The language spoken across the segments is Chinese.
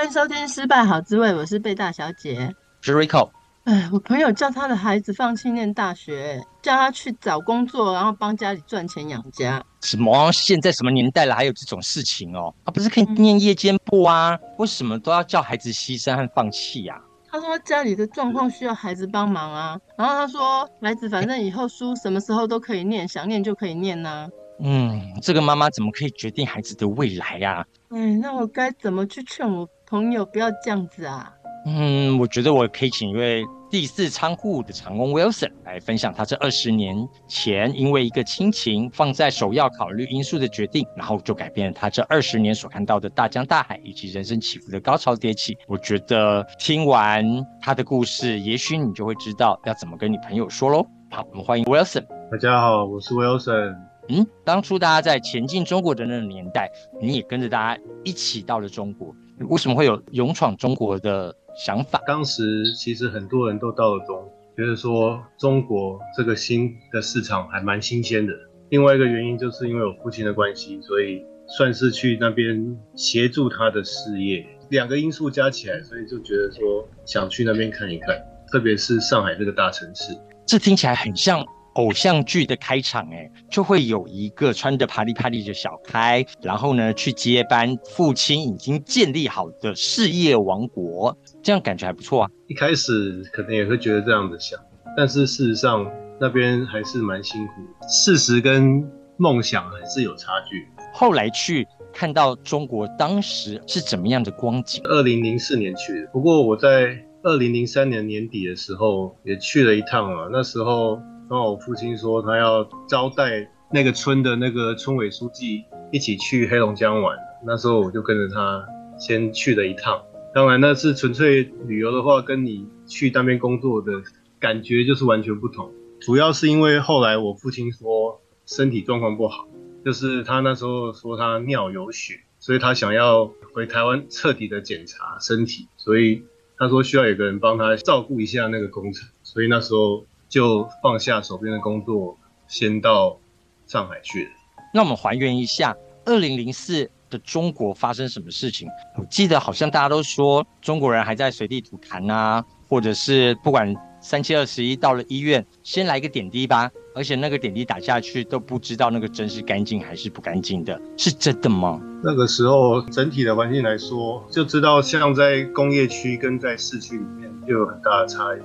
欢迎收听《失败好滋味》，我是贝大小姐，我是 Rico。哎，我朋友叫他的孩子放弃念大学，叫他去找工作，然后帮家里赚钱养家。什么？现在什么年代了，还有这种事情哦？他不是可以念夜间部啊？为什么都要叫孩子牺牲和放弃呀？他说家里的状况需要孩子帮忙啊。然后他说，孩子反正以后书什么时候都可以念，想念就可以念呐。嗯，这个妈妈怎么可以决定孩子的未来呀？哎，那我该怎么去劝我朋友不要这样子啊？嗯，我觉得我可以请一位第四仓库的长工 Wilson 来分享他这二十年前因为一个亲情放在首要考虑因素的决定，然后就改变了他这二十年所看到的大江大海以及人生起伏的高潮迭起。我觉得听完他的故事，也许你就会知道要怎么跟你朋友说喽。好，我们欢迎 Wilson。大家好，我是 Wilson。嗯，当初大家在前进中国的那个年代，你也跟着大家一起到了中国，为什么会有勇闯中国的想法？当时其实很多人都到了中国，觉得说中国这个新的市场还蛮新鲜的。另外一个原因就是因为我父亲的关系，所以算是去那边协助他的事业。两个因素加起来，所以就觉得说想去那边看一看，特别是上海这个大城市。这听起来很像。偶像剧的开场，哎，就会有一个穿着啪里啪里的小开，然后呢去接班父亲已经建立好的事业王国，这样感觉还不错啊。一开始可能也会觉得这样子想，但是事实上那边还是蛮辛苦，事实跟梦想还是有差距。后来去看到中国当时是怎么样的光景？二零零四年去的，不过我在二零零三年年底的时候也去了一趟啊，那时候。然后我父亲说他要招待那个村的那个村委书记一起去黑龙江玩，那时候我就跟着他先去了一趟。当然那是纯粹旅游的话，跟你去那边工作的感觉就是完全不同。主要是因为后来我父亲说身体状况不好，就是他那时候说他尿有血，所以他想要回台湾彻底的检查身体，所以他说需要有个人帮他照顾一下那个工程，所以那时候。就放下手边的工作，先到上海去了。那我们还原一下，二零零四的中国发生什么事情？我记得好像大家都说中国人还在随地吐痰啊，或者是不管三七二十一到了医院，先来个点滴吧。而且那个点滴打下去都不知道那个针是干净还是不干净的，是真的吗？那个时候整体的环境来说，就知道像在工业区跟在市区里面就有很大的差异，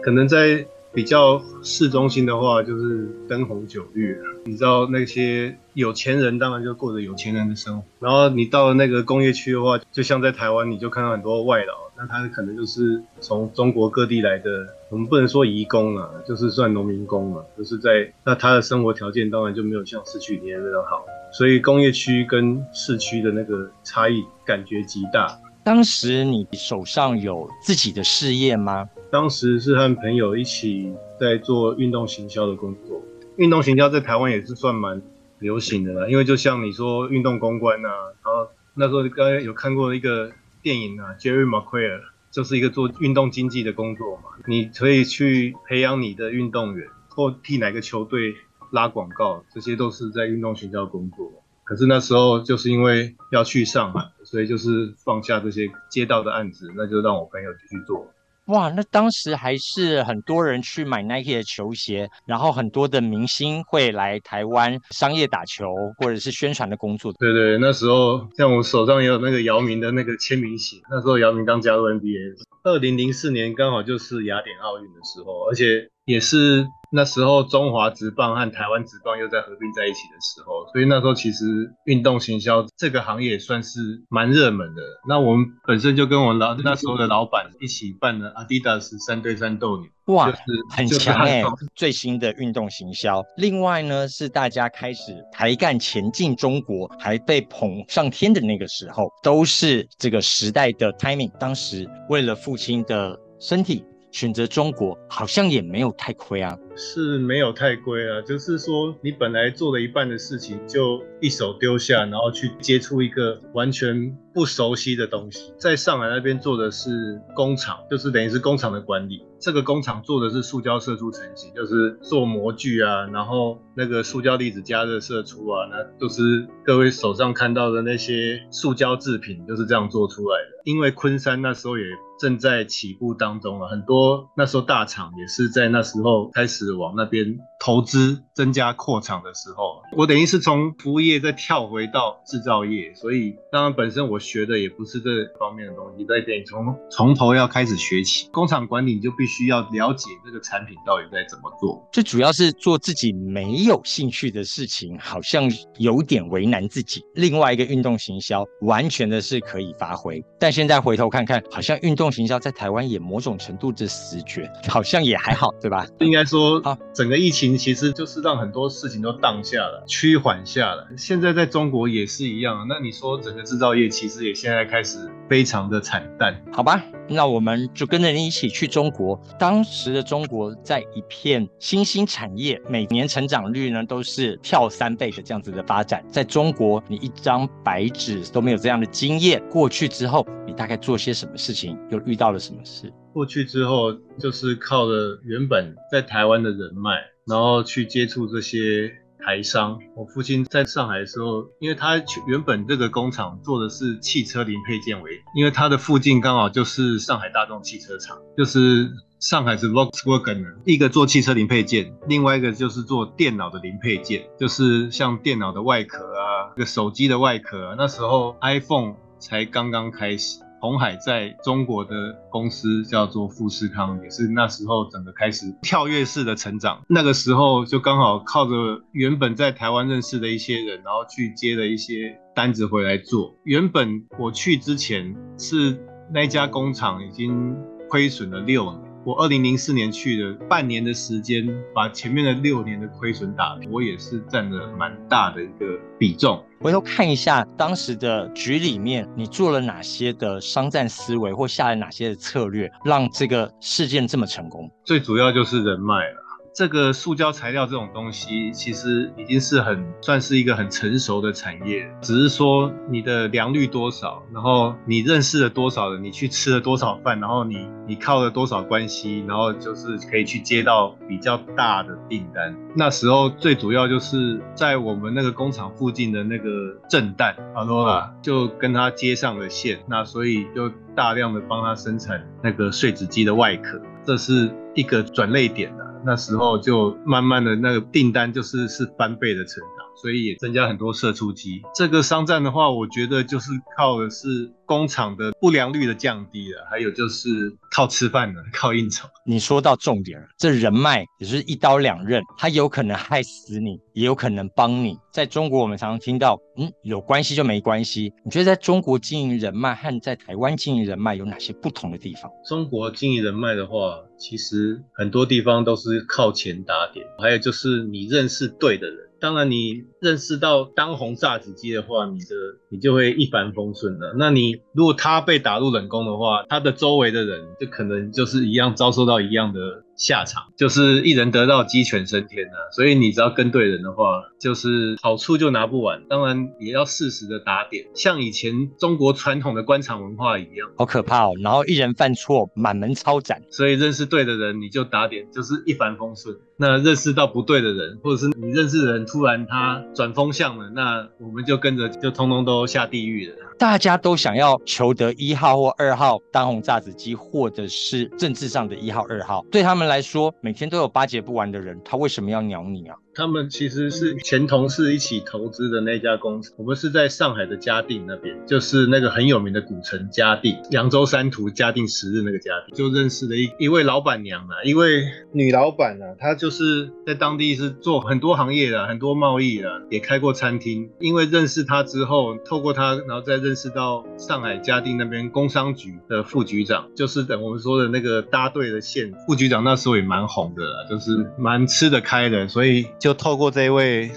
可能在。比较市中心的话，就是灯红酒绿。你知道那些有钱人当然就过着有钱人的生活，然后你到了那个工业区的话，就像在台湾，你就看到很多外劳，那他可能就是从中国各地来的。我们不能说移工啊，就是算农民工嘛，就是在那他的生活条件当然就没有像市区里面那样好，所以工业区跟市区的那个差异感觉极大。当时你手上有自己的事业吗？当时是和朋友一起在做运动行销的工作。运动行销在台湾也是算蛮流行的啦，因为就像你说运动公关啊，然后那时候刚刚有看过一个电影啊，Jerry Maguire 就是一个做运动经济的工作嘛。你可以去培养你的运动员，或替哪个球队拉广告，这些都是在运动行销工作。可是那时候就是因为要去上海，所以就是放下这些接到的案子，那就让我朋友继续做。哇，那当时还是很多人去买 Nike 的球鞋，然后很多的明星会来台湾商业打球或者是宣传的工作。对对，那时候像我手上也有那个姚明的那个签名鞋，那时候姚明刚加入 NBA，二零零四年刚好就是雅典奥运的时候，而且也是。那时候中华职棒和台湾职棒又在合并在一起的时候，所以那时候其实运动行销这个行业也算是蛮热门的。那我们本身就跟我老那时候的老板一起办了阿迪达斯三对三斗牛，哇，就是、很强哎、欸！最新的运动行销。另外呢，是大家开始抬干前进中国，还被捧上天的那个时候，都是这个时代的 timing。当时为了父亲的身体。选择中国好像也没有太亏啊，是没有太亏啊，就是说你本来做了一半的事情，就一手丢下，然后去接触一个完全不熟悉的东西。在上海那边做的是工厂，就是等于是工厂的管理。这个工厂做的是塑胶射出成型，就是做模具啊，然后那个塑胶粒子加热射出啊，那都是各位手上看到的那些塑胶制品，就是这样做出来的。因为昆山那时候也正在起步当中了，很多那时候大厂也是在那时候开始往那边投资、增加扩厂的时候，我等于是从服务业再跳回到制造业，所以当然本身我学的也不是这方面的东西，在等于从从头要开始学起。工厂管理就必须要了解这个产品到底在怎么做，最主要是做自己没有兴趣的事情，好像有点为难自己。另外一个运动行销完全的是可以发挥，但现在回头看看，好像运动行销在台湾也某种程度的死绝，好像也还好，对吧？应该说，啊，整个疫情其实就是让很多事情都荡下了，趋缓下了。现在在中国也是一样。那你说整个制造业其实也现在开始非常的惨淡，好吧？那我们就跟着你一起去中国。当时的中国在一片新兴产业，每年成长率呢都是跳三倍的这样子的发展。在中国，你一张白纸都没有这样的经验。过去之后，你大概做些什么事情？又遇到了什么事？过去之后，就是靠着原本在台湾的人脉，然后去接触这些。台商，我父亲在上海的时候，因为他原本这个工厂做的是汽车零配件为，因为他的附近刚好就是上海大众汽车厂，就是上海是 Volkswagen，一个做汽车零配件，另外一个就是做电脑的零配件，就是像电脑的外壳啊，这个手机的外壳啊，那时候 iPhone 才刚刚开始。鸿海在中国的公司叫做富士康，也是那时候整个开始跳跃式的成长。那个时候就刚好靠着原本在台湾认识的一些人，然后去接了一些单子回来做。原本我去之前是那家工厂已经亏损了六年。我二零零四年去的，半年的时间把前面的六年的亏损打平，我也是占了蛮大的一个比重。回头看一下当时的局里面，你做了哪些的商战思维，或下了哪些的策略，让这个事件这么成功？最主要就是人脉了。这个塑胶材料这种东西，其实已经是很算是一个很成熟的产业，只是说你的良率多少，然后你认识了多少人，你去吃了多少饭，然后你你靠了多少关系，然后就是可以去接到比较大的订单。那时候最主要就是在我们那个工厂附近的那个震旦，阿罗拉，就跟他接上了线，那所以就大量的帮他生产那个碎纸机的外壳，这是一个转类点的。那时候就慢慢的那个订单就是是翻倍的成，所以也增加很多射出机。这个商战的话，我觉得就是靠的是工厂的不良率的降低了，还有就是靠吃饭的，靠应酬。你说到重点了，这人脉也是一刀两刃，它有可能害死你，也有可能帮你。在中国，我们常常听到，嗯，有关系就没关系。你觉得在中国经营人脉和在台湾经营人脉有哪些不同的地方？中国经营人脉的话，其实很多地方都是靠钱打点，还有就是你认识对的人。当然，你认识到当红炸子鸡的话，你的你就会一帆风顺了。那你如果他被打入冷宫的话，他的周围的人就可能就是一样遭受到一样的。下场就是一人得道鸡犬升天呐、啊，所以你只要跟对人的话，就是好处就拿不完。当然也要适时的打点，像以前中国传统的官场文化一样，好可怕哦。然后一人犯错，满门抄斩。所以认识对的人，你就打点，就是一帆风顺。那认识到不对的人，或者是你认识的人突然他转风向了，那我们就跟着就通通都下地狱了。大家都想要求得一号或二号当红炸子鸡，或者是政治上的一号、二号，对他们来说，每天都有巴结不完的人，他为什么要鸟你啊？他们其实是前同事一起投资的那家公司。我们是在上海的嘉定那边，就是那个很有名的古城嘉定，扬州三屠嘉定十日那个嘉定，就认识了一一位老板娘啊，一位女老板啊，她就是在当地是做很多行业的，很多贸易的，也开过餐厅。因为认识她之后，透过她，然后再认识到上海嘉定那边工商局的副局长，就是等我们说的那个搭对的线。副局长那时候也蛮红的啦，就是蛮吃得开的，所以。就透过这一位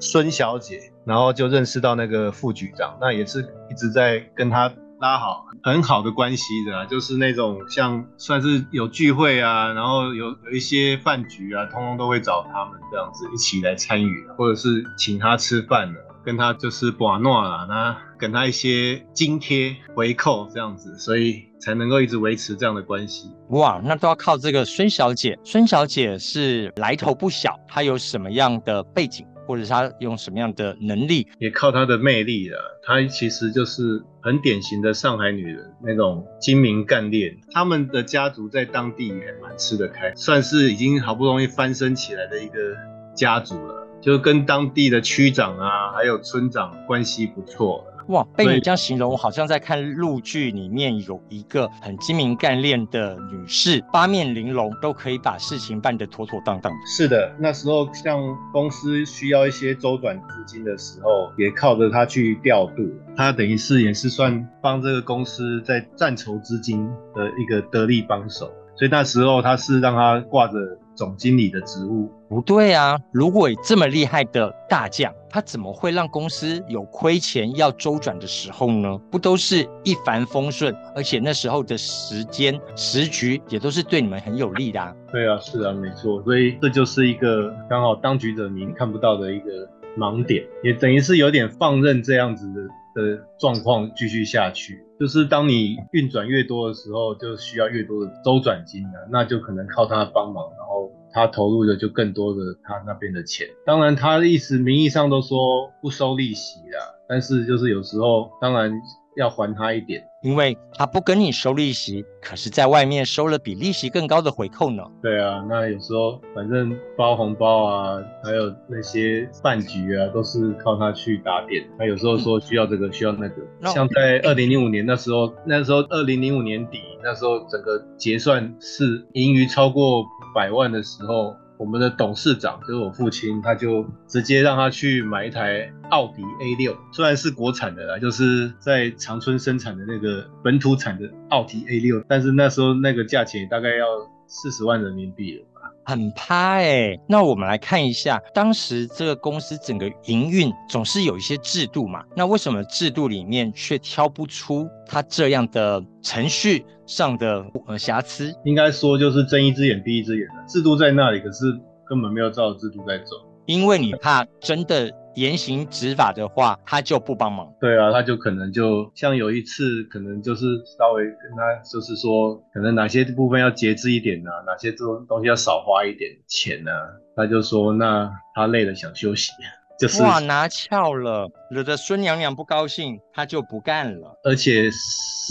孙小姐，然后就认识到那个副局长，那也是一直在跟他拉好很好的关系的，就是那种像算是有聚会啊，然后有有一些饭局啊，通通都会找他们这样子一起来参与，或者是请他吃饭的，跟他就是把诺啊，那给他一些津贴回扣这样子，所以。才能够一直维持这样的关系。哇，那都要靠这个孙小姐。孙小姐是来头不小，她有什么样的背景？或者是他用什么样的能力？也靠她的魅力啊。她其实就是很典型的上海女人那种精明干练。他们的家族在当地也蛮吃得开，算是已经好不容易翻身起来的一个家族了，就跟当地的区长啊，还有村长关系不错。哇，被你这样形容，我好像在看陆剧里面有一个很精明干练的女士，八面玲珑，都可以把事情办得妥妥当当。是的，那时候像公司需要一些周转资金的时候，也靠着她去调度。她等于是也是算帮这个公司在赚筹资金的一个得力帮手。所以那时候他是让他挂着总经理的职务。不对啊，如果这么厉害的大将，他怎么会让公司有亏钱要周转的时候呢？不都是一帆风顺，而且那时候的时间时局也都是对你们很有利的啊。对啊，是啊，没错。所以这就是一个刚好当局者迷看不到的一个盲点，也等于是有点放任这样子的。的状况继续下去，就是当你运转越多的时候，就需要越多的周转金了，那就可能靠他帮忙，然后他投入的就更多的他那边的钱。当然，他的意思名义上都说不收利息啦，但是就是有时候当然要还他一点。因为他不跟你收利息，可是在外面收了比利息更高的回扣呢。对啊，那有时候反正包红包啊，还有那些饭局啊，都是靠他去打点。他有时候说需要这个，嗯、需要那个。像在二零零五年那时候，那时候二零零五年底，那时候整个结算是盈余超过百万的时候。我们的董事长就是我父亲，他就直接让他去买一台奥迪 A6，虽然是国产的啦，就是在长春生产的那个本土产的奥迪 A6，但是那时候那个价钱大概要四十万人民币了。很怕哎，那我们来看一下，当时这个公司整个营运总是有一些制度嘛，那为什么制度里面却挑不出它这样的程序上的呃瑕疵？应该说就是睁一只眼闭一只眼的制度在那里，可是根本没有照制度在走，因为你怕真的。严刑执法的话，他就不帮忙。对啊，他就可能就像有一次，可能就是稍微跟他就是说，可能哪些部分要节制一点啊，哪些这种东西要少花一点钱啊，他就说那他累了想休息，就是哇拿翘了，惹得孙娘娘不高兴，他就不干了。而且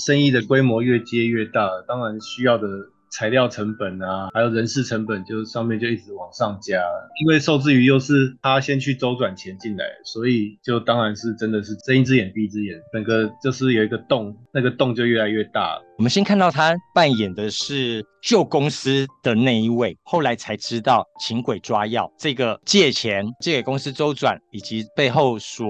生意的规模越接越大，当然需要的。材料成本啊，还有人事成本，就上面就一直往上加。因为受制于又是他先去周转钱进来，所以就当然是真的是睁一只眼闭一只眼，整个就是有一个洞，那个洞就越来越大。我们先看到他扮演的是旧公司的那一位，后来才知道请鬼抓药，这个借钱借给公司周转，以及背后所。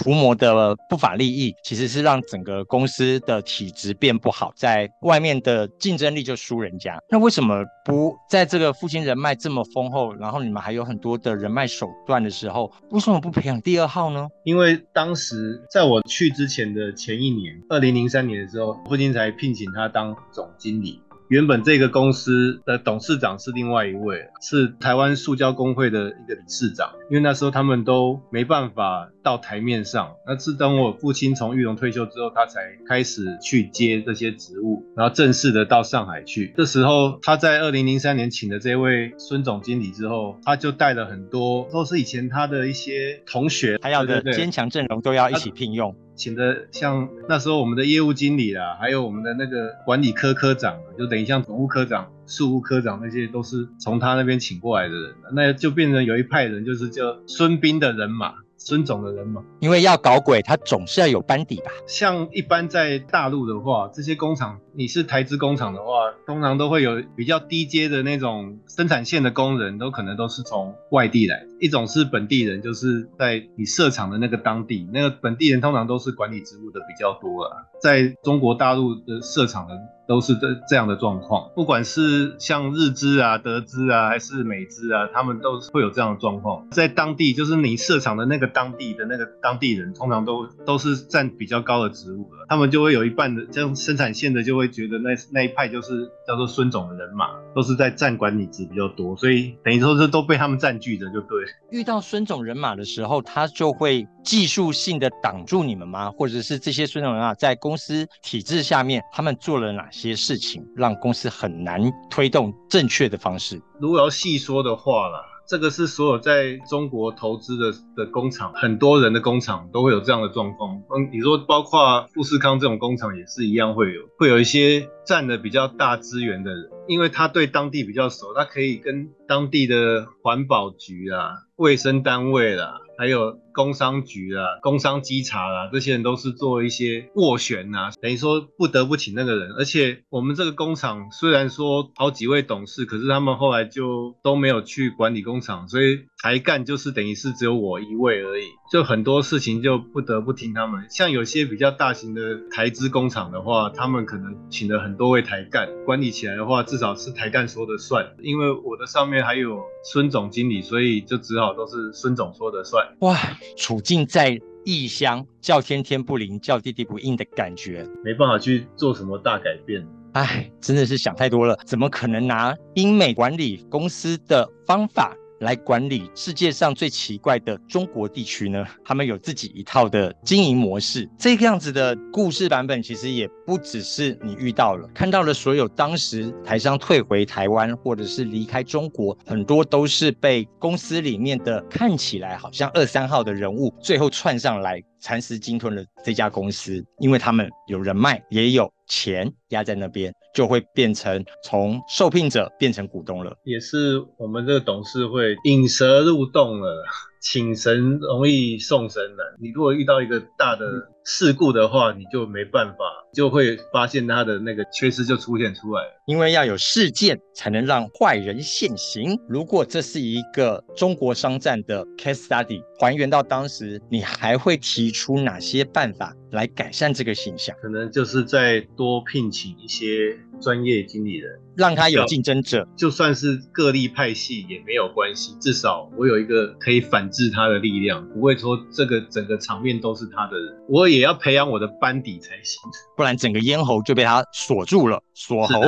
涂抹的不法利益，其实是让整个公司的体质变不好，在外面的竞争力就输人家。那为什么不在这个父亲人脉这么丰厚，然后你们还有很多的人脉手段的时候，为什么不培养第二号呢？因为当时在我去之前的前一年，二零零三年的时候，父亲才聘请他当总经理。原本这个公司的董事长是另外一位，是台湾塑胶工会的一个理事长。因为那时候他们都没办法到台面上，那是等我父亲从玉龙退休之后，他才开始去接这些职务，然后正式的到上海去。这时候他在二零零三年请的这位孙总经理之后，他就带了很多，都是以前他的一些同学，还有的坚强阵容都要一起聘用。请的像那时候我们的业务经理啦，还有我们的那个管理科科长，就等于像总务科长、事务科长那些，都是从他那边请过来的人，那就变成有一派人，就是叫孙斌的人马。孙总的人嘛，因为要搞鬼，他总是要有班底吧。像一般在大陆的话，这些工厂，你是台资工厂的话，通常都会有比较低阶的那种生产线的工人，都可能都是从外地来。一种是本地人，就是在你设厂的那个当地，那个本地人通常都是管理职务的比较多啊。在中国大陆的设厂的。都是这这样的状况，不管是像日资啊、德资啊，还是美资啊，他们都会有这样的状况。在当地，就是你设厂的那个当地的那个当地人，通常都都是占比较高的职务的，他们就会有一半的这样生产线的，就会觉得那那一派就是叫做孙总的人马，都是在占管理职比较多，所以等于说是都被他们占据着，就对。遇到孙总人马的时候，他就会技术性的挡住你们吗？或者是这些孙总人啊在公司体制下面，他们做了哪些？事情让公司很难推动正确的方式。如果要细说的话啦，这个是所有在中国投资的的工厂，很多人的工厂都会有这样的状况。嗯，你说包括富士康这种工厂也是一样会有，会有一些占的比较大资源的人，因为他对当地比较熟，他可以跟当地的环保局啊、卫生单位啦、啊。还有工商局啊、工商稽查啊，这些人都是做一些斡旋啊，等于说不得不请那个人。而且我们这个工厂虽然说好几位董事，可是他们后来就都没有去管理工厂，所以台干就是等于是只有我一位而已。就很多事情就不得不听他们。像有些比较大型的台资工厂的话，他们可能请了很多位台干管理起来的话，至少是台干说的算。因为我的上面还有孙总经理，所以就只好都是孙总说的算。哇，处境在异乡，叫天天不灵，叫地地不应的感觉，没办法去做什么大改变。唉，真的是想太多了，怎么可能拿英美管理公司的方法来管理世界上最奇怪的中国地区呢？他们有自己一套的经营模式。这个样子的故事版本，其实也不只是你遇到了，看到了所有当时台商退回台湾，或者是离开中国，很多都是被公司里面的看起来好像二三号的人物，最后串上来。蚕食鲸吞了这家公司，因为他们有人脉，也有钱压在那边，就会变成从受聘者变成股东了。也是我们这个董事会引蛇入洞了。请神容易送神难。你如果遇到一个大的事故的话，你就没办法，就会发现他的那个缺失就出现出来了。因为要有事件才能让坏人现形。如果这是一个中国商战的 case study，还原到当时，你还会提出哪些办法来改善这个形象？可能就是再多聘请一些专业经理人。让他有竞争者，就算是个例派系也没有关系，至少我有一个可以反制他的力量，不会说这个整个场面都是他的人，我也要培养我的班底才行，不然整个咽喉就被他锁住了，锁喉。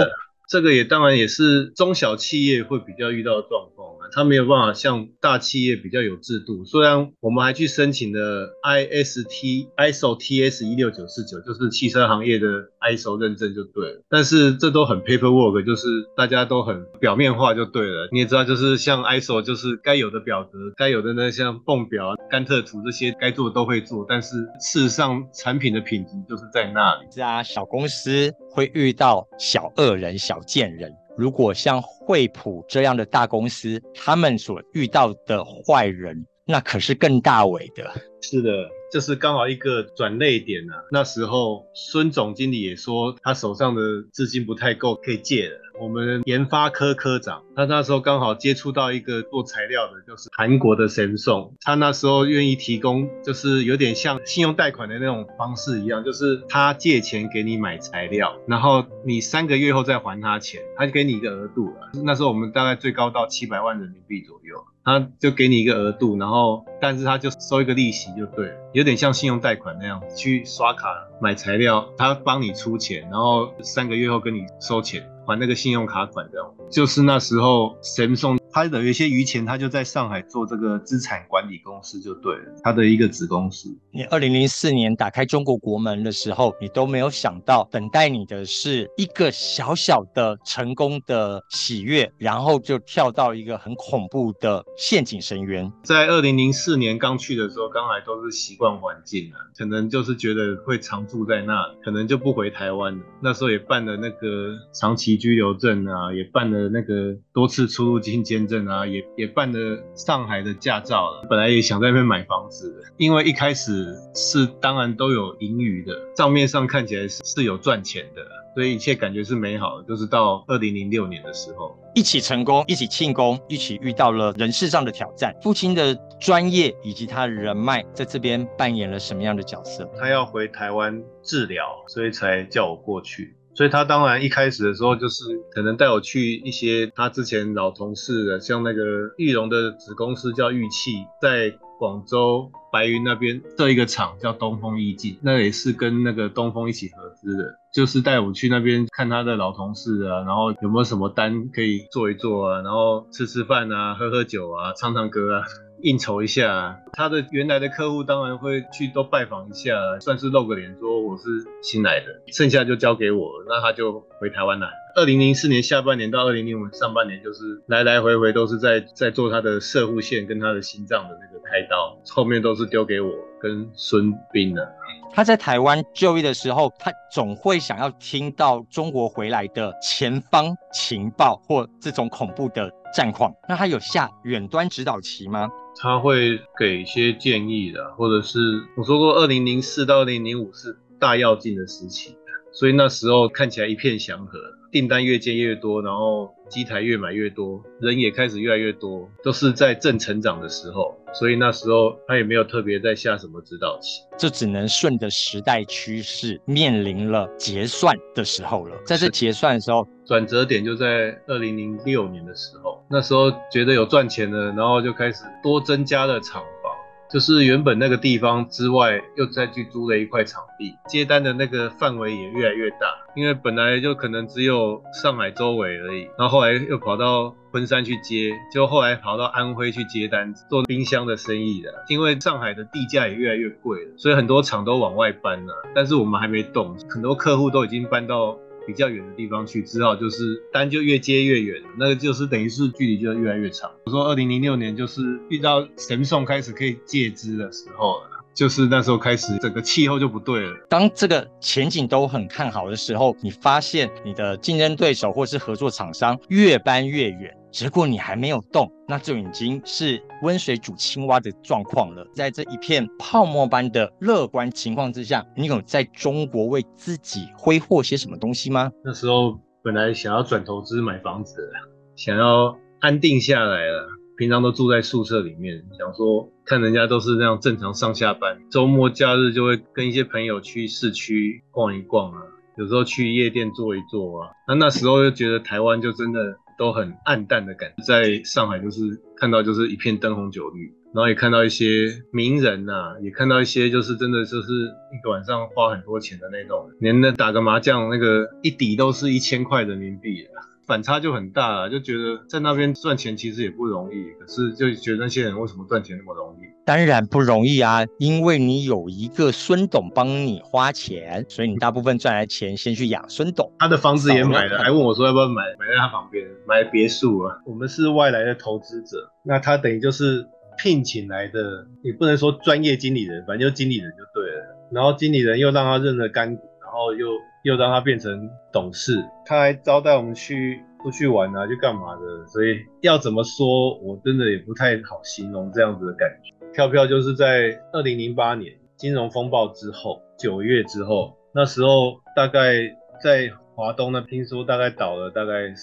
这个也当然也是中小企业会比较遇到的状况啊，他没有办法像大企业比较有制度。虽然我们还去申请了 IST ISO TS 一六九四九，就是汽车行业的 ISO 认证就对了，但是这都很 paperwork，就是大家都很表面化就对了。你也知道，就是像 ISO，就是该有的表格、该有的那像泵表、甘特图这些该做的都会做，但是事实上产品的品质就是在那里。是啊，小公司会遇到小恶人、小贱人。如果像惠普这样的大公司，他们所遇到的坏人，那可是更大尾的。是的，这是刚好一个转泪点啊。那时候孙总经理也说，他手上的资金不太够，可以借了。我们研发科科长，他那时候刚好接触到一个做材料的，就是韩国的 Samsung，他那时候愿意提供，就是有点像信用贷款的那种方式一样，就是他借钱给你买材料，然后你三个月后再还他钱，他就给你一个额度了。那时候我们大概最高到七百万人民币左右，他就给你一个额度，然后但是他就收一个利息就对了，有点像信用贷款那样，去刷卡买材料，他帮你出钱，然后三个月后跟你收钱。还那个信用卡款的，就是那时候神送他的有一些余钱，他就在上海做这个资产管理公司就对了，他的一个子公司。你二零零四年打开中国国门的时候，你都没有想到，等待你的是一个小小的成功的喜悦，然后就跳到一个很恐怖的陷阱深渊。在二零零四年刚去的时候，刚来都是习惯环境啊，可能就是觉得会常住在那里，可能就不回台湾了。那时候也办了那个长期居留证啊，也办了那个多次出入境监证啊，也也办了上海的驾照了。本来也想在那边买房子的，因为一开始是当然都有盈余的，账面上看起来是是有赚钱的，所以一切感觉是美好的。就是到二零零六年的时候，一起成功，一起庆功，一起遇到了人事上的挑战。父亲的专业以及他的人脉在这边扮演了什么样的角色？他要回台湾治疗，所以才叫我过去。所以他当然一开始的时候就是可能带我去一些他之前老同事的，像那个裕隆的子公司叫玉器，在广州白云那边设一个厂叫东风义进，那也是跟那个东风一起合资的，就是带我去那边看他的老同事啊，然后有没有什么单可以做一做啊，然后吃吃饭啊，喝喝酒啊，唱唱歌啊。应酬一下。他的原来的客户当然会去都拜访一下，算是露个脸，说我是新来的，剩下就交给我，那他就回台湾了。二零零四年下半年到二零零五上半年，就是来来回回都是在在做他的射护线跟他的心脏的那个开刀，后面都是丢给我跟孙斌的。他在台湾就医的时候，他总会想要听到中国回来的前方情报或这种恐怖的战况。那他有下远端指导棋吗？他会给一些建议的，或者是我说过，二零零四到二零零五是大跃进的时期，所以那时候看起来一片祥和。订单越接越多，然后机台越买越多，人也开始越来越多，都是在正成长的时候，所以那时候他也没有特别在下什么指导棋，就只能顺着时代趋势，面临了结算的时候了。在这结算的时候，转折点就在二零零六年的时候，那时候觉得有赚钱了，然后就开始多增加了厂。就是原本那个地方之外，又再去租了一块场地，接单的那个范围也越来越大。因为本来就可能只有上海周围而已，然后后来又跑到昆山去接，就后来跑到安徽去接单，做冰箱的生意的。因为上海的地价也越来越贵了，所以很多厂都往外搬了。但是我们还没动，很多客户都已经搬到。比较远的地方去，只好就是单就越接越远，那个就是等于是距离就越来越长。我说二零零六年就是遇到神送开始可以借资的时候了，就是那时候开始整个气候就不对了。当这个前景都很看好的时候，你发现你的竞争对手或是合作厂商越搬越远。结果你还没有动，那就已经是温水煮青蛙的状况了。在这一片泡沫般的乐观情况之下，你有在中国为自己挥霍些什么东西吗？那时候本来想要转投资买房子，想要安定下来了。平常都住在宿舍里面，想说看人家都是那样正常上下班，周末假日就会跟一些朋友去市区逛一逛啊，有时候去夜店坐一坐啊。那那时候又觉得台湾就真的。都很暗淡的感觉，在上海就是看到就是一片灯红酒绿，然后也看到一些名人呐、也看到一些就是真的就是一个晚上花很多钱的那种，连那打个麻将那个一底都是一千块人民币，反差就很大了，就觉得在那边赚钱其实也不容易，可是就觉得那些人为什么赚钱那么容易？当然不容易啊，因为你有一个孙董帮你花钱，所以你大部分赚来钱先去养孙董。他的房子也买了，还问我说要不要买，买在他旁边，买别墅啊。我们是外来的投资者，那他等于就是聘请来的，也不能说专业经理人，反正就经理人就对了。然后经理人又让他认了干股，然后又又让他变成董事，他还招待我们去。出去玩啊，就干嘛的？所以要怎么说，我真的也不太好形容这样子的感觉。跳票就是在二零零八年金融风暴之后，九月之后，那时候大概在华东呢，听说大概倒了大概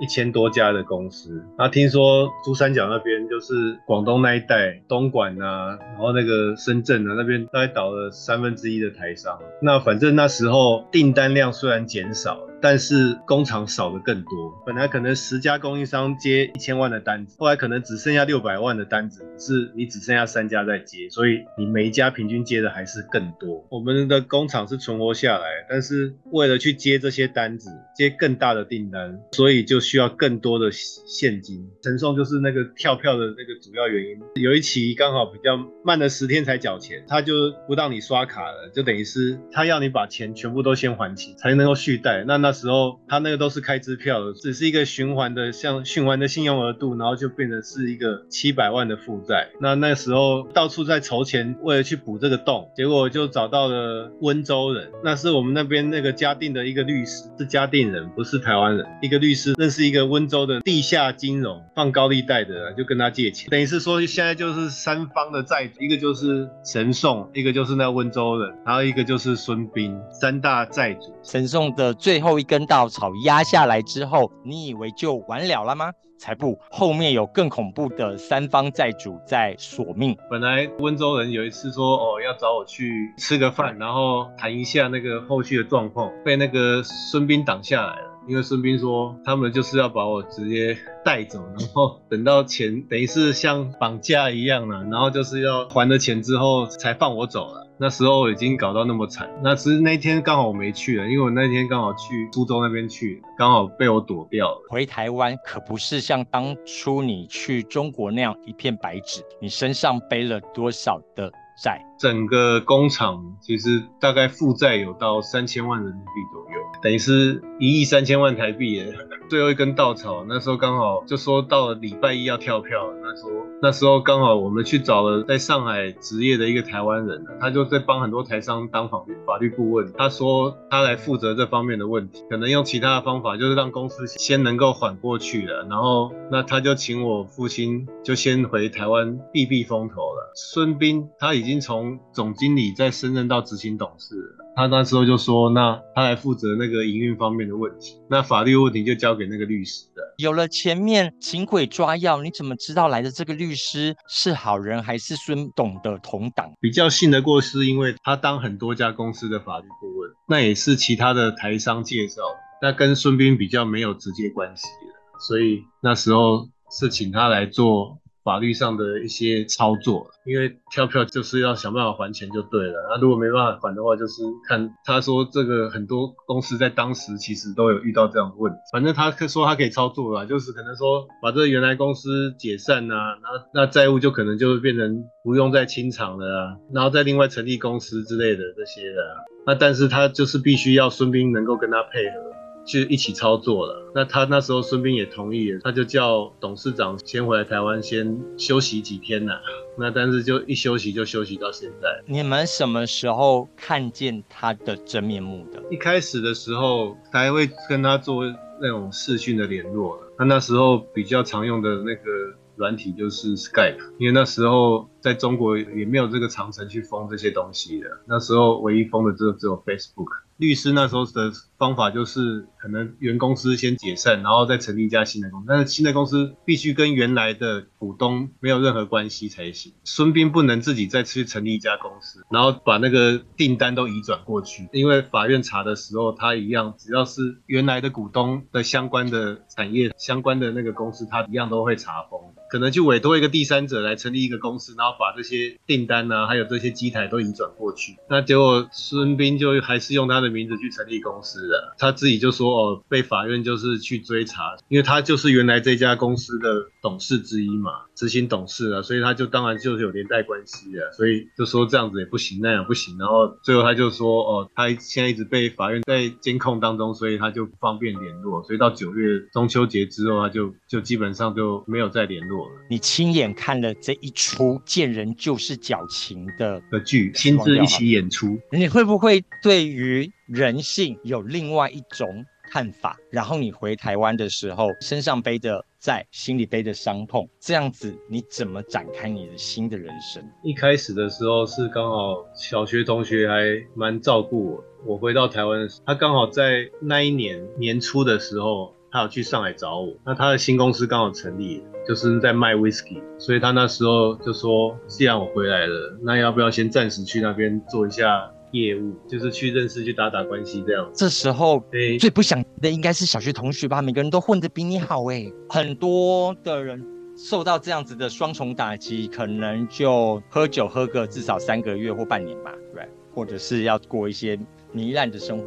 一千多家的公司。那听说珠三角那边就是广东那一带，东莞啊，然后那个深圳啊那边大概倒了三分之一的台商。那反正那时候订单量虽然减少。但是工厂少的更多，本来可能十家供应商接一千万的单子，后来可能只剩下六百万的单子，是你只剩下三家在接，所以你每一家平均接的还是更多。我们的工厂是存活下来，但是为了去接这些单子，接更大的订单，所以就需要更多的现金。陈送就是那个跳票的那个主要原因。有一期刚好比较慢了十天才缴钱，他就不让你刷卡了，就等于是他要你把钱全部都先还清，才能够续贷。那那。那时候他那个都是开支票的，只是一个循环的，像循环的信用额度，然后就变成是一个七百万的负债。那那时候到处在筹钱，为了去补这个洞，结果就找到了温州人，那是我们那边那个嘉定的一个律师，是嘉定人，不是台湾人。一个律师认识一个温州的地下金融放高利贷的，就跟他借钱，等于是说现在就是三方的债主，一个就是神送，一个就是那温州人，还有一个就是孙斌，三大债主。神送的最后。一根稻草压下来之后，你以为就完了了吗？才不，后面有更恐怖的三方债主在索命。本来温州人有一次说，哦，要找我去吃个饭，然后谈一下那个后续的状况，被那个孙斌挡下来了。因为孙斌说，他们就是要把我直接带走，然后等到钱，等于是像绑架一样了，然后就是要还了钱之后才放我走了。那时候已经搞到那么惨。那其实那天刚好我没去了，因为我那天刚好去苏州那边去，刚好被我躲掉了。回台湾可不是像当初你去中国那样一片白纸，你身上背了多少的债？整个工厂其实大概负债有到三千万人民币左右，等于是一亿三千万台币耶。最后一根稻草，那时候刚好就说到了礼拜一要跳票，那时候那时候刚好我们去找了在上海执业的一个台湾人，他就在帮很多台商当法律法律顾问。他说他来负责这方面的问题，可能用其他的方法，就是让公司先能够缓过去了。然后那他就请我父亲就先回台湾避避风头了。孙斌他已经从总经理再升任到执行董事，他那时候就说，那他来负责那个营运方面的问题，那法律问题就交给那个律师的。有了前面请鬼抓药，你怎么知道来的这个律师是好人还是孙董的同党？比较信得过，是因为他当很多家公司的法律顾问，那也是其他的台商介绍，那跟孙斌比较没有直接关系的，所以那时候是请他来做。法律上的一些操作，因为跳票就是要想办法还钱就对了。那如果没办法还的话，就是看他说这个很多公司在当时其实都有遇到这样的问题。反正他说他可以操作了，就是可能说把这原来公司解散啊，那那债务就可能就会变成不用再清偿了啊，然后再另外成立公司之类的这些的。那但是他就是必须要孙斌能够跟他配合。就一起操作了。那他那时候孙彬也同意了，他就叫董事长先回来台湾先休息几天呐。那但是就一休息就休息到现在。你们什么时候看见他的真面目的？一开始的时候，他还会跟他做那种视讯的联络。他那时候比较常用的那个软体就是 Skype，因为那时候在中国也没有这个长城去封这些东西的。那时候唯一封的只有只有 Facebook。律师那时候的方法就是，可能原公司先解散，然后再成立一家新的公司，但是新的公司必须跟原来的股东没有任何关系才行。孙斌不能自己再去成立一家公司，然后把那个订单都移转过去，因为法院查的时候，他一样，只要是原来的股东的相关的产业相关的那个公司，他一样都会查封。可能就委托一个第三者来成立一个公司，然后把这些订单啊，还有这些机台都移转过去。那结果孙斌就还是用他的。名字去成立公司的，他自己就说哦，被法院就是去追查，因为他就是原来这家公司的董事之一嘛，执行董事啊，所以他就当然就是有连带关系啊，所以就说这样子也不行，那样不行，然后最后他就说哦，他现在一直被法院在监控当中，所以他就不方便联络，所以到九月中秋节之后，他就就基本上就没有再联络了。你亲眼看了这一出见人就是矫情的的剧，亲自一起演出，你会不会对于？人性有另外一种看法，然后你回台湾的时候，身上背着在，心里背着伤痛，这样子你怎么展开你的新的人生？一开始的时候是刚好小学同学还蛮照顾我，我回到台湾的时候，他刚好在那一年年初的时候，他有去上海找我，那他的新公司刚好成立，就是在卖 whisky，所以他那时候就说，既然我回来了，那要不要先暂时去那边做一下？业务就是去认识、去打打关系这样。这时候，最不想的应该是小学同学吧？每个人都混得比你好哎。很多的人受到这样子的双重打击，可能就喝酒喝个至少三个月或半年吧，对，或者是要过一些糜烂的生活。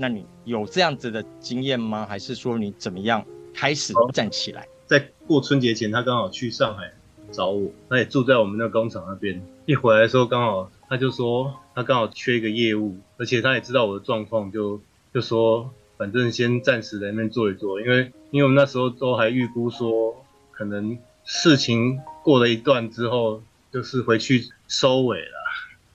那你有这样子的经验吗？还是说你怎么样开始站起来？在过春节前，他刚好去上海找我，他也住在我们那工厂那边。一回来的时候，刚好他就说。他刚好缺一个业务，而且他也知道我的状况，就就说反正先暂时在那边做一做，因为因为我们那时候都还预估说，可能事情过了一段之后，就是回去收尾了，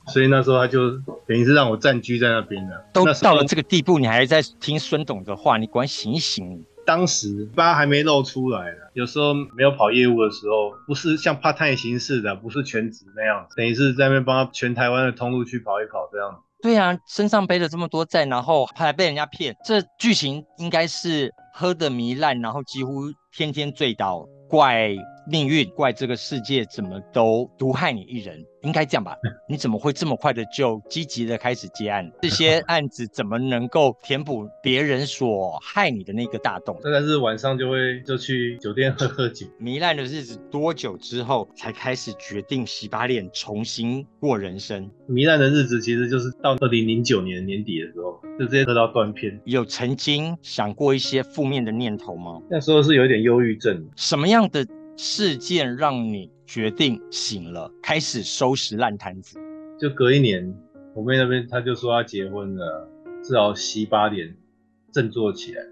所以那时候他就等于是让我暂居在那边了。都到了这个地步，你还在听孙董的话，你赶快醒一醒。当时疤还没露出来，有时候没有跑业务的时候，不是像 part time 形式的，不是全职那样子，等于是在那边帮他全台湾的通路去跑一跑这样子。对啊，身上背了这么多债，然后还被人家骗，这剧情应该是喝的糜烂，然后几乎天天醉倒，怪命运，怪这个世界怎么都毒害你一人，应该这样吧？你怎么会这么快的就积极的开始接案？这些案子怎么能够填补别人所害你的那个大洞？大概是晚上就会就去酒店喝喝酒。糜烂的日子多久之后才开始决定洗把脸重新过人生？糜烂的日子其实就是到二零零九年年底的时候，就直接喝到断片。有曾经想过一些负面的念头吗？那时候是有点忧郁症。什么样的事件让你决定醒了，开始收拾烂摊子？就隔一年，我妹那边她就说她结婚了，至少七八年，振作起来。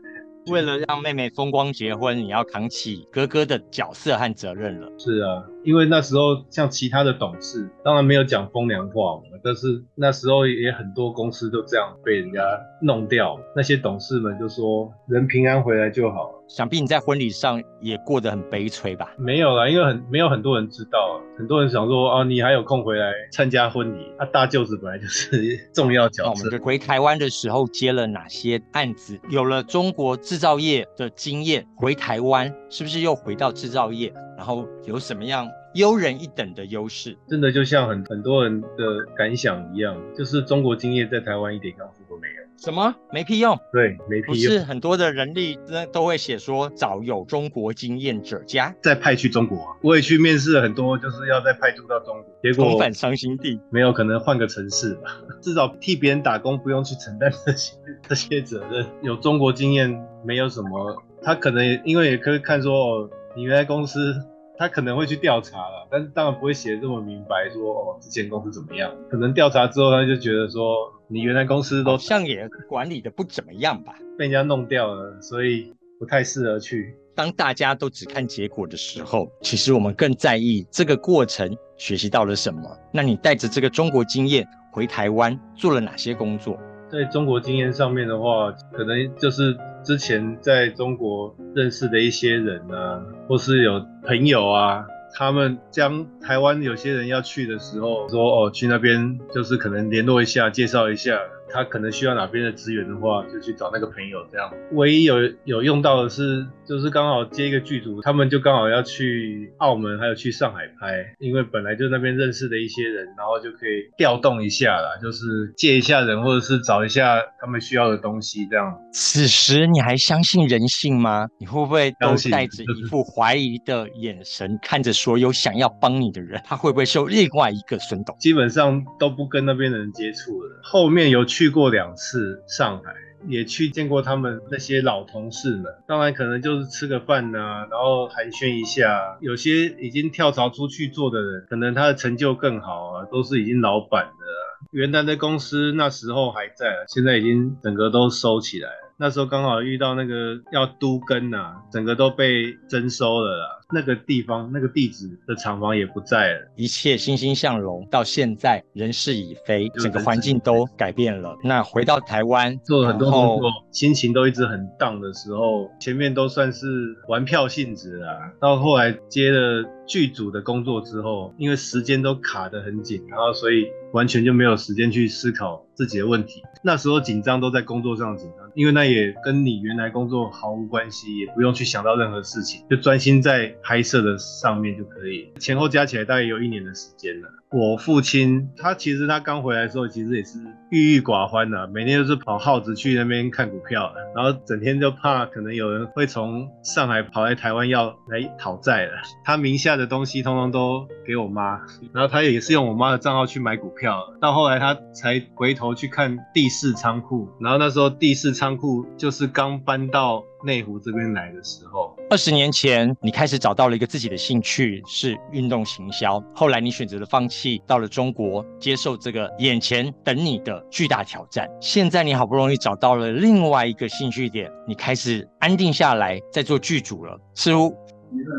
为了让妹妹风光结婚，你要扛起哥哥的角色和责任了。是啊，因为那时候像其他的董事，当然没有讲风凉话嘛，但是那时候也很多公司都这样被人家弄掉。那些董事们就说：“人平安回来就好。”想必你在婚礼上也过得很悲催吧？没有啦，因为很没有很多人知道，很多人想说啊，你还有空回来参加婚礼？啊，大舅子本来就是 重要角色。那我们就回台湾的时候接了哪些案子？有了中国制造业的经验，回台湾是不是又回到制造业？然后有什么样优人一等的优势？真的就像很很多人的感想一样，就是中国经验在台湾一点用处都没有。什么没屁用？对，没屁用。不是很多的人力都会写说，找有中国经验者加，再派去中国。我也去面试了很多，就是要再派驻到中国，结果重返伤心地。没有可能换个城市吧？至少替别人打工，不用去承担这些这些责任。有中国经验没有什么，他可能因为也可以看说，哦，你原来公司。他可能会去调查了，但是当然不会写得这么明白说，说哦，之前公司怎么样？可能调查之后，他就觉得说，你原来公司都像也管理的不怎么样吧，被人家弄掉了，所以不太适合去。当大家都只看结果的时候，其实我们更在意这个过程学习到了什么。那你带着这个中国经验回台湾做了哪些工作？在中国经验上面的话，可能就是。之前在中国认识的一些人啊，或是有朋友啊，他们将台湾有些人要去的时候，说哦，去那边就是可能联络一下，介绍一下。他可能需要哪边的资源的话，就去找那个朋友这样。唯一有有用到的是，就是刚好接一个剧组，他们就刚好要去澳门，还有去上海拍，因为本来就那边认识的一些人，然后就可以调动一下啦，就是借一下人，或者是找一下他们需要的东西这样。此时你还相信人性吗？你会不会都带着一副怀疑的眼神看着所有想要帮你的人？他会不会是另外一个孙董？基本上都不跟那边的人接触了。后面有去。去过两次上海，也去见过他们那些老同事们。当然，可能就是吃个饭呐、啊，然后寒暄一下。有些已经跳槽出去做的人，可能他的成就更好啊，都是已经老板的、啊。原来的公司那时候还在，现在已经整个都收起来了。那时候刚好遇到那个要都更呐，整个都被征收了啦。那个地方那个地址的厂房也不在了，一切欣欣向荣。到现在人事已非，整个环境都改变了。那回到台湾做了很多工作，心情都一直很 down 的时候，前面都算是玩票性质啦。到后来接了剧组的工作之后，因为时间都卡得很紧，然后所以完全就没有时间去思考自己的问题。那时候紧张都在工作上紧张。因为那也跟你原来工作毫无关系，也不用去想到任何事情，就专心在拍摄的上面就可以。前后加起来大概有一年的时间了。我父亲他其实他刚回来的时候，其实也是郁郁寡欢的，每天都是跑耗子去那边看股票，然后整天就怕可能有人会从上海跑来台湾要来讨债了。他名下的东西通通都给我妈，然后他也是用我妈的账号去买股票，票到后来他才回头去看第四仓库，然后那时候第四仓库就是刚搬到内湖这边来的时候。二十年前，你开始找到了一个自己的兴趣，是运动行销。后来你选择了放弃，到了中国接受这个眼前等你的巨大挑战。现在你好不容易找到了另外一个兴趣点，你开始安定下来，在做剧组了。似乎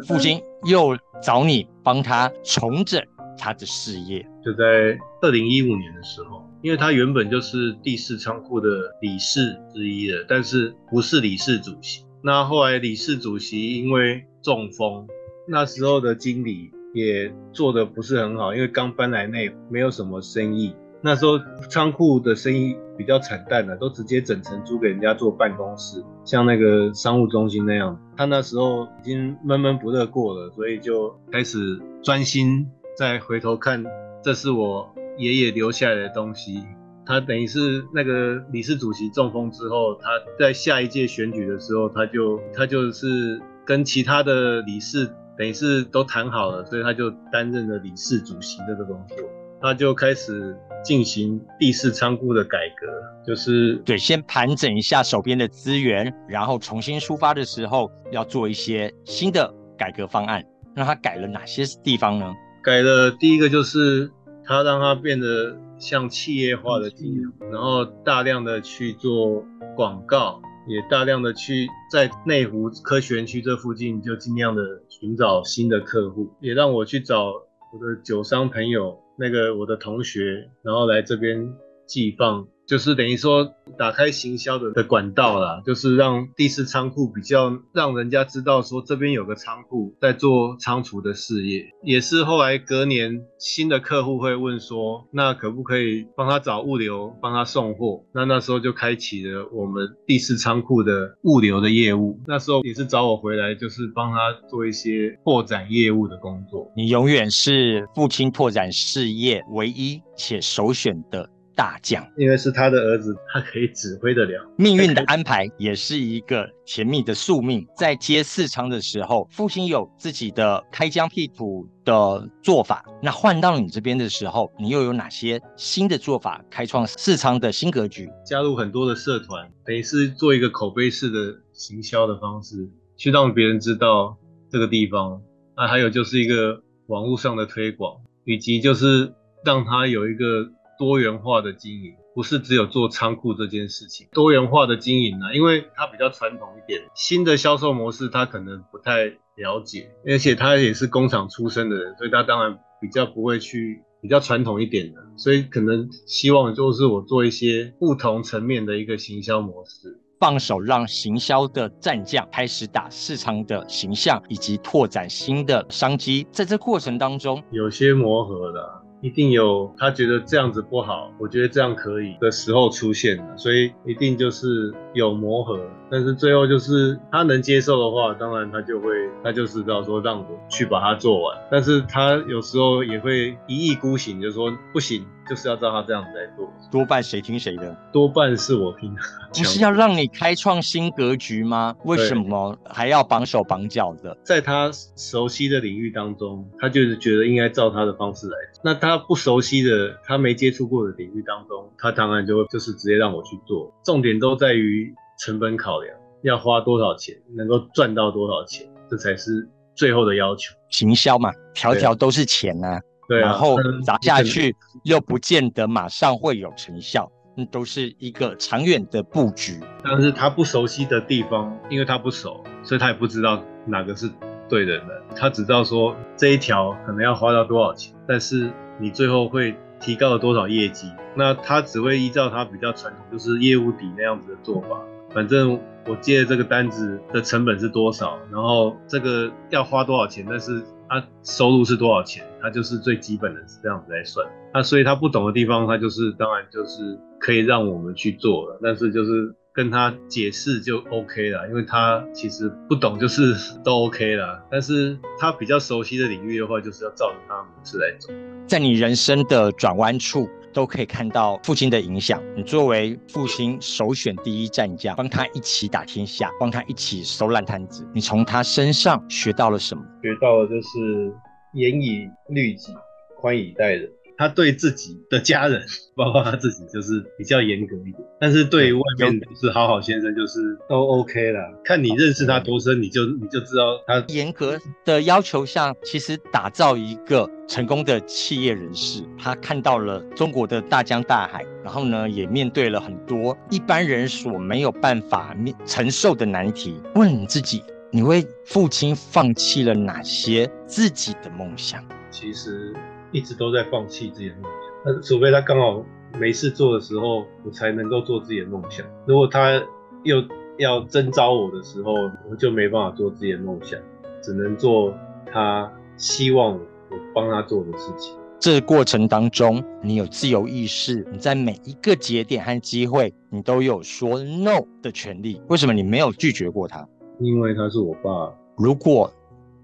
父亲又找你帮他重整他的事业。就在二零一五年的时候，因为他原本就是第四仓库的理事之一的，但是不是理事主席。那后来理事主席因为中风，那时候的经理也做得不是很好，因为刚搬来那没有什么生意。那时候仓库的生意比比较惨淡的，都直接整层租给人家做办公室，像那个商务中心那样。他那时候已经闷闷不乐过了，所以就开始专心再回头看，这是我爷爷留下来的东西。他等于是那个理事主席中风之后，他在下一届选举的时候，他就他就是跟其他的理事等于是都谈好了，所以他就担任了理事主席这个工作。他就开始进行第四仓库的改革，就是对，先盘整一下手边的资源，然后重新出发的时候要做一些新的改革方案。让他改了哪些地方呢？改了第一个就是它让它变得。像企业化的经营，然后大量的去做广告，也大量的去在内湖科学园区这附近就尽量的寻找新的客户，也让我去找我的酒商朋友，那个我的同学，然后来这边寄放。就是等于说打开行销的的管道啦，就是让第四仓库比较让人家知道说这边有个仓库在做仓储的事业，也是后来隔年新的客户会问说，那可不可以帮他找物流，帮他送货？那那时候就开启了我们第四仓库的物流的业务。那时候也是找我回来，就是帮他做一些拓展业务的工作。你永远是父亲拓展事业唯一且首选的。大将，因为是他的儿子，他可以指挥得了。命运的安排也是一个甜蜜的宿命。在接四仓的时候，父亲有自己的开疆辟土的做法。那换到你这边的时候，你又有哪些新的做法？开创四仓的新格局，加入很多的社团，等于是做一个口碑式的行销的方式，去让别人知道这个地方。那还有就是一个网络上的推广，以及就是让他有一个。多元化的经营不是只有做仓库这件事情，多元化的经营呢，因为它比较传统一点，新的销售模式他可能不太了解，而且他也是工厂出身的人，所以他当然比较不会去比较传统一点的，所以可能希望就是我做一些不同层面的一个行销模式，放手让行销的战将开始打市场的形象，以及拓展新的商机，在这过程当中有些磨合的。一定有他觉得这样子不好，我觉得这样可以的时候出现的，所以一定就是有磨合，但是最后就是他能接受的话，当然他就会，他就知道说让我去把它做完，但是他有时候也会一意孤行，就说不行。就是要照他这样子来做，多半谁听谁的？多半是我听的。不是要让你开创新格局吗？为什么还要绑手绑脚的？在他熟悉的领域当中，他就是觉得应该照他的方式来。那他不熟悉的，他没接触过的领域当中，他当然就会就是直接让我去做。重点都在于成本考量，要花多少钱，能够赚到多少钱，这才是最后的要求。行销嘛，条条都是钱、啊。对，然后砸下去又不见得马上会有成效，那都是一个长远的布局。但是他不熟悉的地方，因为他不熟，所以他也不知道哪个是对的人。他只知道说这一条可能要花到多少钱，但是你最后会提高了多少业绩。那他只会依照他比较传统，就是业务底那样子的做法。反正我接的这个单子的成本是多少，然后这个要花多少钱，但是。他收入是多少钱？他就是最基本的这样子来算。那所以他不懂的地方，他就是当然就是可以让我们去做了，但是就是跟他解释就 OK 了，因为他其实不懂就是 都 OK 了。但是他比较熟悉的领域的话，就是要照着他的模式来走。在你人生的转弯处，都可以看到父亲的影响。你作为父亲首选第一战将，帮他一起打天下，帮他一起收烂摊子。你从他身上学到了什么？学到了就是严以律己，宽以待人。他对自己的家人，包括他自己，就是比较严格一点。但是对于外面是好好先生，就是都 OK 啦。看你认识他多深，你就你就知道他严格的要求下，其实打造一个成功的企业人士。他看到了中国的大江大海，然后呢，也面对了很多一般人所没有办法面承受的难题。问你自己，你为父亲放弃了哪些自己的梦想？其实。一直都在放弃自己的梦想，那除非他刚好没事做的时候，我才能够做自己的梦想。如果他又要征召我的时候，我就没办法做自己的梦想，只能做他希望我帮他做的事情。这过程当中，你有自由意识，你在每一个节点和机会，你都有说 no 的权利。为什么你没有拒绝过他？因为他是我爸。如果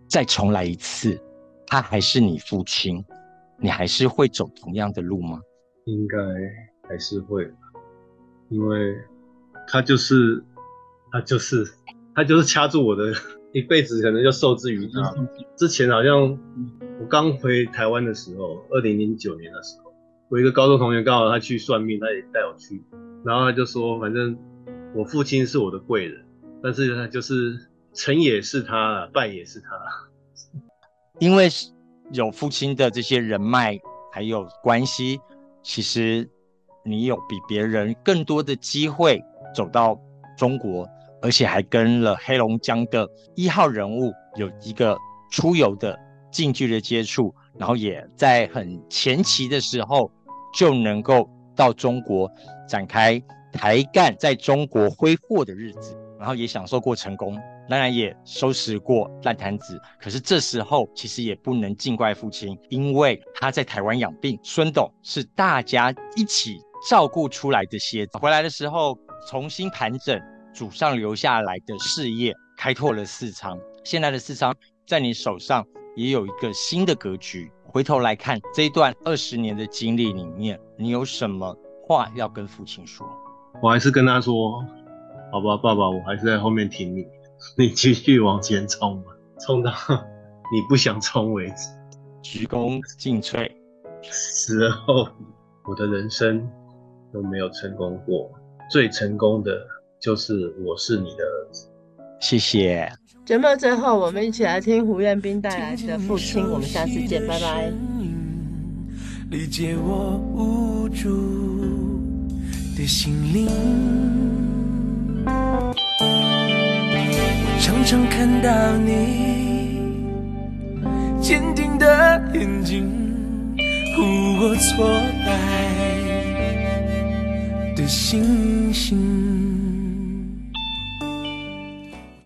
再重来一次，他还是你父亲，你还是会走同样的路吗？应该还是会，因为他就是他就是他就是掐住我的一辈子，可能就受制于他。之前好像。我刚回台湾的时候，二零零九年的时候，我一个高中同学刚好他去算命，他也带我去，然后他就说，反正我父亲是我的贵人，但是他就是成也是他，败也是他，因为有父亲的这些人脉还有关系，其实你有比别人更多的机会走到中国，而且还跟了黑龙江的一号人物有一个出游的。近距离接触，然后也在很前期的时候就能够到中国展开台干在中国挥霍的日子，然后也享受过成功，当然也收拾过烂摊子。可是这时候其实也不能尽怪父亲，因为他在台湾养病，孙董是大家一起照顾出来的蝎子。回来的时候重新盘整祖上留下来的事业，开拓了四仓。现在的四仓在你手上。也有一个新的格局。回头来看这一段二十年的经历里面，你有什么话要跟父亲说？我还是跟他说：“好吧，爸爸，我还是在后面挺你，你继续往前冲吧，冲到你不想冲为止。”鞠躬尽瘁。死后，我的人生都没有成功过，最成功的就是我是你的儿子。谢谢。节目最后，我们一起来听胡彦斌带来的《父亲》。我们下次见，拜拜。理解我无助的心灵。常常看到你坚定的眼睛，护我挫败的星星。